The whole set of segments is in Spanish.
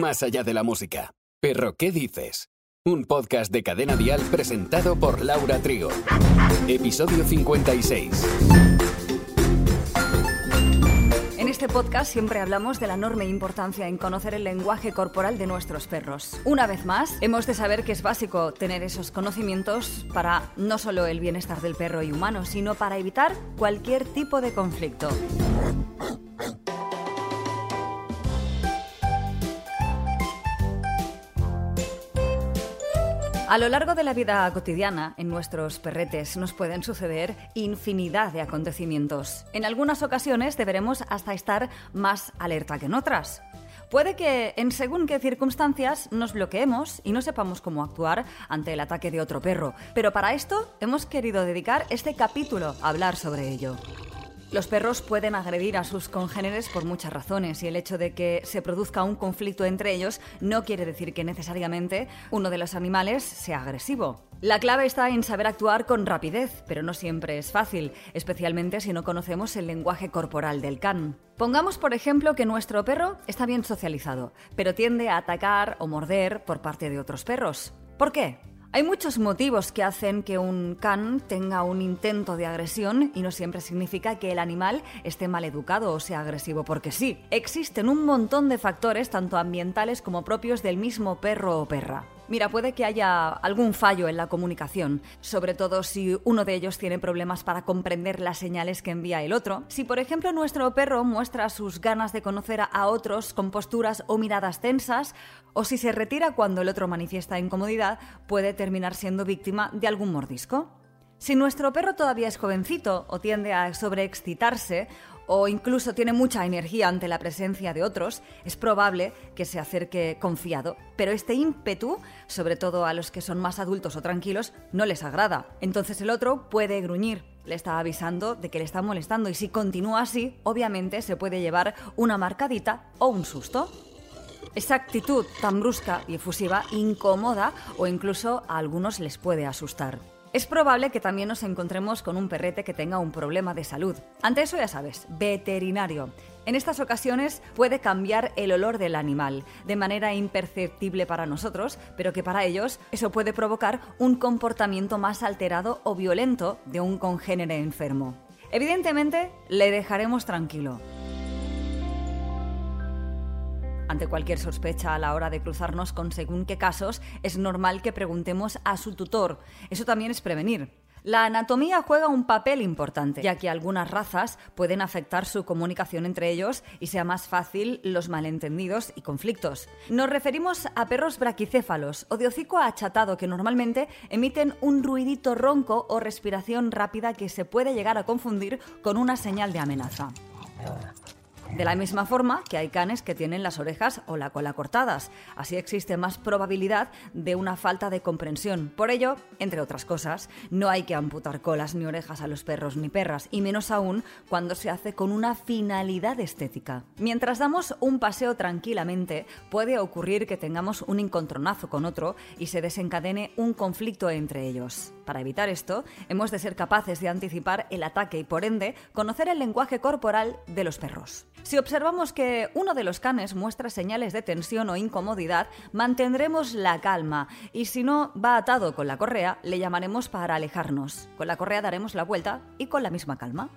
más allá de la música. Pero, ¿qué dices? Un podcast de Cadena Dial presentado por Laura Trigo. Episodio 56. En este podcast siempre hablamos de la enorme importancia en conocer el lenguaje corporal de nuestros perros. Una vez más, hemos de saber que es básico tener esos conocimientos para no solo el bienestar del perro y humano, sino para evitar cualquier tipo de conflicto. A lo largo de la vida cotidiana, en nuestros perretes nos pueden suceder infinidad de acontecimientos. En algunas ocasiones deberemos hasta estar más alerta que en otras. Puede que en según qué circunstancias nos bloqueemos y no sepamos cómo actuar ante el ataque de otro perro, pero para esto hemos querido dedicar este capítulo a hablar sobre ello. Los perros pueden agredir a sus congéneres por muchas razones y el hecho de que se produzca un conflicto entre ellos no quiere decir que necesariamente uno de los animales sea agresivo. La clave está en saber actuar con rapidez, pero no siempre es fácil, especialmente si no conocemos el lenguaje corporal del can. Pongamos, por ejemplo, que nuestro perro está bien socializado, pero tiende a atacar o morder por parte de otros perros. ¿Por qué? Hay muchos motivos que hacen que un can tenga un intento de agresión y no siempre significa que el animal esté mal educado o sea agresivo porque sí. Existen un montón de factores, tanto ambientales como propios del mismo perro o perra. Mira, puede que haya algún fallo en la comunicación, sobre todo si uno de ellos tiene problemas para comprender las señales que envía el otro. Si, por ejemplo, nuestro perro muestra sus ganas de conocer a otros con posturas o miradas tensas, o si se retira cuando el otro manifiesta incomodidad, puede terminar siendo víctima de algún mordisco. Si nuestro perro todavía es jovencito o tiende a sobreexcitarse o incluso tiene mucha energía ante la presencia de otros, es probable que se acerque confiado. Pero este ímpetu, sobre todo a los que son más adultos o tranquilos, no les agrada. Entonces el otro puede gruñir. Le está avisando de que le está molestando y si continúa así, obviamente se puede llevar una marcadita o un susto. Esa actitud tan brusca y efusiva incomoda o incluso a algunos les puede asustar. Es probable que también nos encontremos con un perrete que tenga un problema de salud. Ante eso ya sabes, veterinario. En estas ocasiones puede cambiar el olor del animal, de manera imperceptible para nosotros, pero que para ellos eso puede provocar un comportamiento más alterado o violento de un congénere enfermo. Evidentemente, le dejaremos tranquilo. Ante cualquier sospecha a la hora de cruzarnos con según qué casos, es normal que preguntemos a su tutor. Eso también es prevenir. La anatomía juega un papel importante, ya que algunas razas pueden afectar su comunicación entre ellos y sea más fácil los malentendidos y conflictos. Nos referimos a perros braquicéfalos o de hocico achatado que normalmente emiten un ruidito ronco o respiración rápida que se puede llegar a confundir con una señal de amenaza. De la misma forma que hay canes que tienen las orejas o la cola cortadas. Así existe más probabilidad de una falta de comprensión. Por ello, entre otras cosas, no hay que amputar colas ni orejas a los perros ni perras, y menos aún cuando se hace con una finalidad estética. Mientras damos un paseo tranquilamente, puede ocurrir que tengamos un encontronazo con otro y se desencadene un conflicto entre ellos. Para evitar esto, hemos de ser capaces de anticipar el ataque y, por ende, conocer el lenguaje corporal de los perros. Si observamos que uno de los canes muestra señales de tensión o incomodidad, mantendremos la calma y si no va atado con la correa, le llamaremos para alejarnos. Con la correa daremos la vuelta y con la misma calma.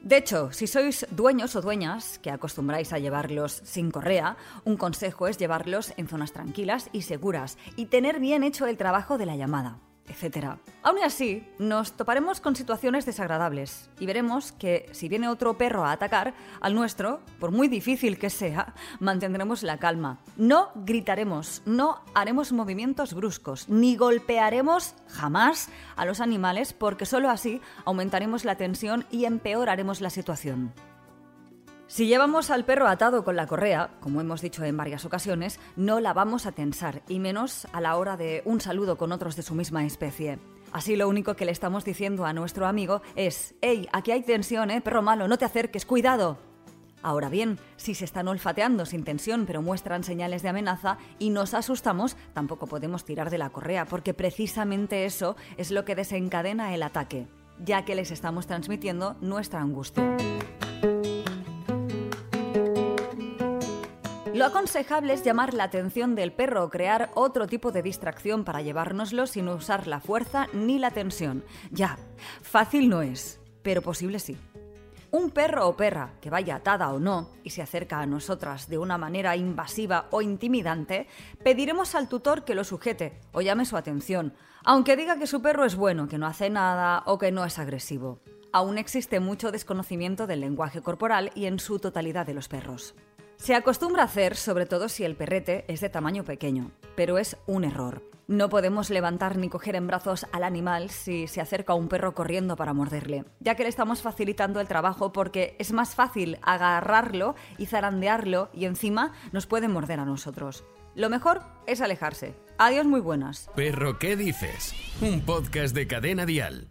De hecho, si sois dueños o dueñas que acostumbráis a llevarlos sin correa, un consejo es llevarlos en zonas tranquilas y seguras y tener bien hecho el trabajo de la llamada etc. Aún así, nos toparemos con situaciones desagradables y veremos que si viene otro perro a atacar al nuestro, por muy difícil que sea, mantendremos la calma. No gritaremos, no haremos movimientos bruscos, ni golpearemos jamás a los animales porque solo así aumentaremos la tensión y empeoraremos la situación. Si llevamos al perro atado con la correa, como hemos dicho en varias ocasiones, no la vamos a tensar, y menos a la hora de un saludo con otros de su misma especie. Así lo único que le estamos diciendo a nuestro amigo es, hey, aquí hay tensión, ¿eh? Perro malo, no te acerques, cuidado. Ahora bien, si se están olfateando sin tensión pero muestran señales de amenaza y nos asustamos, tampoco podemos tirar de la correa, porque precisamente eso es lo que desencadena el ataque, ya que les estamos transmitiendo nuestra angustia. Lo aconsejable es llamar la atención del perro o crear otro tipo de distracción para llevárnoslo sin usar la fuerza ni la tensión. Ya, fácil no es, pero posible sí. Un perro o perra que vaya atada o no y se acerca a nosotras de una manera invasiva o intimidante, pediremos al tutor que lo sujete o llame su atención, aunque diga que su perro es bueno, que no hace nada o que no es agresivo. Aún existe mucho desconocimiento del lenguaje corporal y en su totalidad de los perros. Se acostumbra a hacer, sobre todo si el perrete es de tamaño pequeño, pero es un error. No podemos levantar ni coger en brazos al animal si se acerca un perro corriendo para morderle, ya que le estamos facilitando el trabajo porque es más fácil agarrarlo y zarandearlo y encima nos puede morder a nosotros. Lo mejor es alejarse. Adiós muy buenas. Perro, ¿qué dices? Un podcast de cadena dial.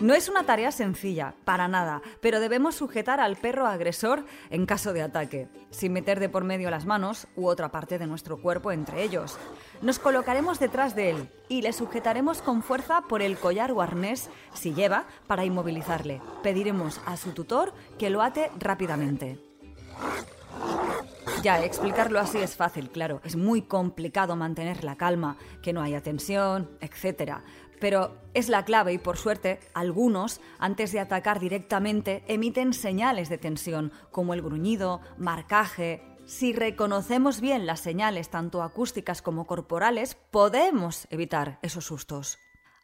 No es una tarea sencilla, para nada, pero debemos sujetar al perro agresor en caso de ataque, sin meter de por medio las manos u otra parte de nuestro cuerpo entre ellos. Nos colocaremos detrás de él y le sujetaremos con fuerza por el collar o arnés, si lleva, para inmovilizarle. Pediremos a su tutor que lo ate rápidamente. Ya, explicarlo así es fácil, claro. Es muy complicado mantener la calma, que no haya tensión, etc. Pero es la clave y por suerte algunos, antes de atacar directamente, emiten señales de tensión, como el gruñido, marcaje. Si reconocemos bien las señales, tanto acústicas como corporales, podemos evitar esos sustos.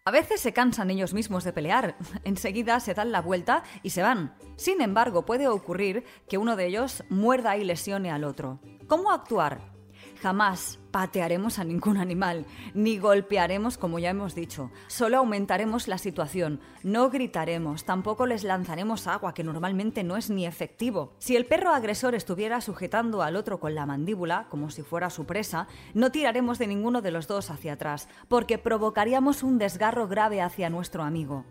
A veces se cansan ellos mismos de pelear, enseguida se dan la vuelta y se van. Sin embargo, puede ocurrir que uno de ellos muerda y lesione al otro. ¿Cómo actuar? Jamás patearemos a ningún animal, ni golpearemos como ya hemos dicho. Solo aumentaremos la situación, no gritaremos, tampoco les lanzaremos agua, que normalmente no es ni efectivo. Si el perro agresor estuviera sujetando al otro con la mandíbula, como si fuera su presa, no tiraremos de ninguno de los dos hacia atrás, porque provocaríamos un desgarro grave hacia nuestro amigo.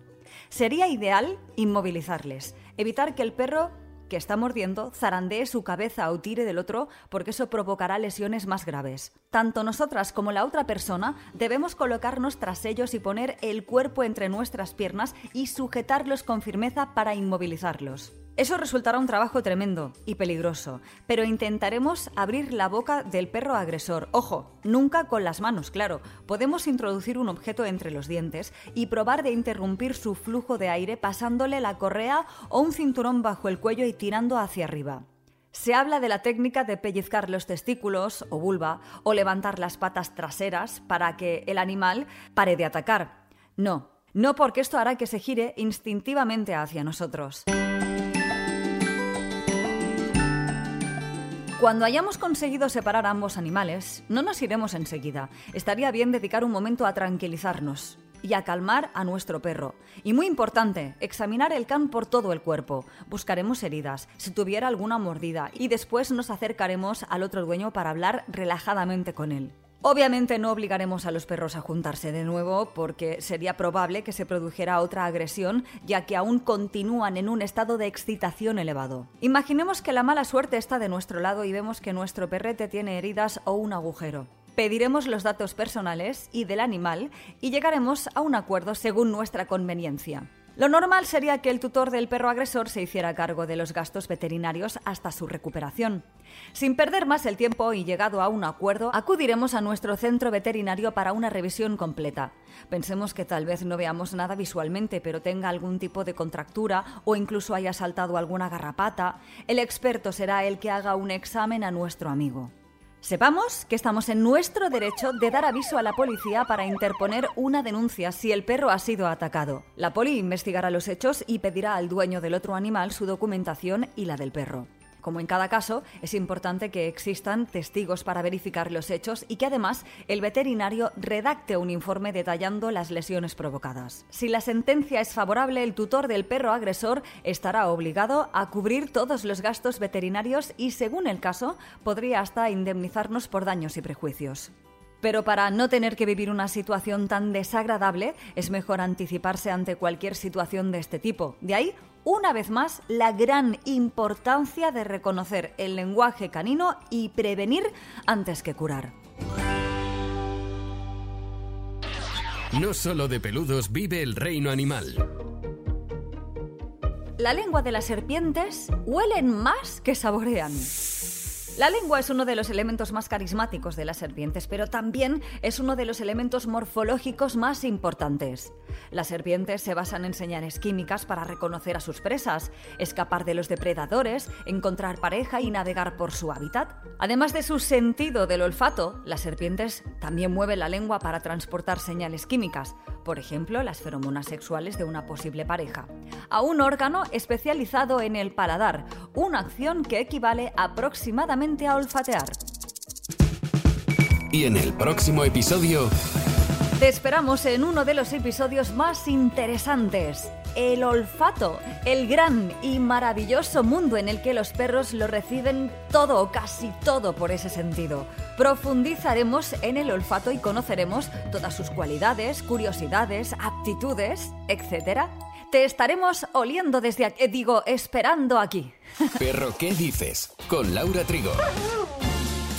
Sería ideal inmovilizarles, evitar que el perro que está mordiendo zarandee su cabeza o tire del otro porque eso provocará lesiones más graves. Tanto nosotras como la otra persona debemos colocarnos tras ellos y poner el cuerpo entre nuestras piernas y sujetarlos con firmeza para inmovilizarlos. Eso resultará un trabajo tremendo y peligroso, pero intentaremos abrir la boca del perro agresor. Ojo, nunca con las manos, claro. Podemos introducir un objeto entre los dientes y probar de interrumpir su flujo de aire pasándole la correa o un cinturón bajo el cuello y tirando hacia arriba. Se habla de la técnica de pellizcar los testículos o vulva o levantar las patas traseras para que el animal pare de atacar. No, no porque esto hará que se gire instintivamente hacia nosotros. Cuando hayamos conseguido separar a ambos animales, no nos iremos enseguida. Estaría bien dedicar un momento a tranquilizarnos y a calmar a nuestro perro. Y muy importante, examinar el can por todo el cuerpo. Buscaremos heridas, si tuviera alguna mordida, y después nos acercaremos al otro dueño para hablar relajadamente con él. Obviamente no obligaremos a los perros a juntarse de nuevo porque sería probable que se produjera otra agresión ya que aún continúan en un estado de excitación elevado. Imaginemos que la mala suerte está de nuestro lado y vemos que nuestro perrete tiene heridas o un agujero. Pediremos los datos personales y del animal y llegaremos a un acuerdo según nuestra conveniencia. Lo normal sería que el tutor del perro agresor se hiciera cargo de los gastos veterinarios hasta su recuperación. Sin perder más el tiempo y llegado a un acuerdo, acudiremos a nuestro centro veterinario para una revisión completa. Pensemos que tal vez no veamos nada visualmente, pero tenga algún tipo de contractura o incluso haya saltado alguna garrapata. El experto será el que haga un examen a nuestro amigo. Sepamos que estamos en nuestro derecho de dar aviso a la policía para interponer una denuncia si el perro ha sido atacado. La poli investigará los hechos y pedirá al dueño del otro animal su documentación y la del perro. Como en cada caso, es importante que existan testigos para verificar los hechos y que además el veterinario redacte un informe detallando las lesiones provocadas. Si la sentencia es favorable, el tutor del perro agresor estará obligado a cubrir todos los gastos veterinarios y, según el caso, podría hasta indemnizarnos por daños y prejuicios. Pero para no tener que vivir una situación tan desagradable, es mejor anticiparse ante cualquier situación de este tipo. De ahí una vez más la gran importancia de reconocer el lenguaje canino y prevenir antes que curar. No solo de peludos vive el reino animal. La lengua de las serpientes huelen más que saborean. La lengua es uno de los elementos más carismáticos de las serpientes, pero también es uno de los elementos morfológicos más importantes. Las serpientes se basan en señales químicas para reconocer a sus presas, escapar de los depredadores, encontrar pareja y navegar por su hábitat. Además de su sentido del olfato, las serpientes también mueven la lengua para transportar señales químicas, por ejemplo, las feromonas sexuales de una posible pareja, a un órgano especializado en el paladar, una acción que equivale aproximadamente a olfatear. Y en el próximo episodio... Te esperamos en uno de los episodios más interesantes. El olfato, el gran y maravilloso mundo en el que los perros lo reciben todo o casi todo por ese sentido. Profundizaremos en el olfato y conoceremos todas sus cualidades, curiosidades, aptitudes, etc. Te estaremos oliendo desde aquí, digo, esperando aquí. Perro, ¿qué dices? Con Laura Trigo.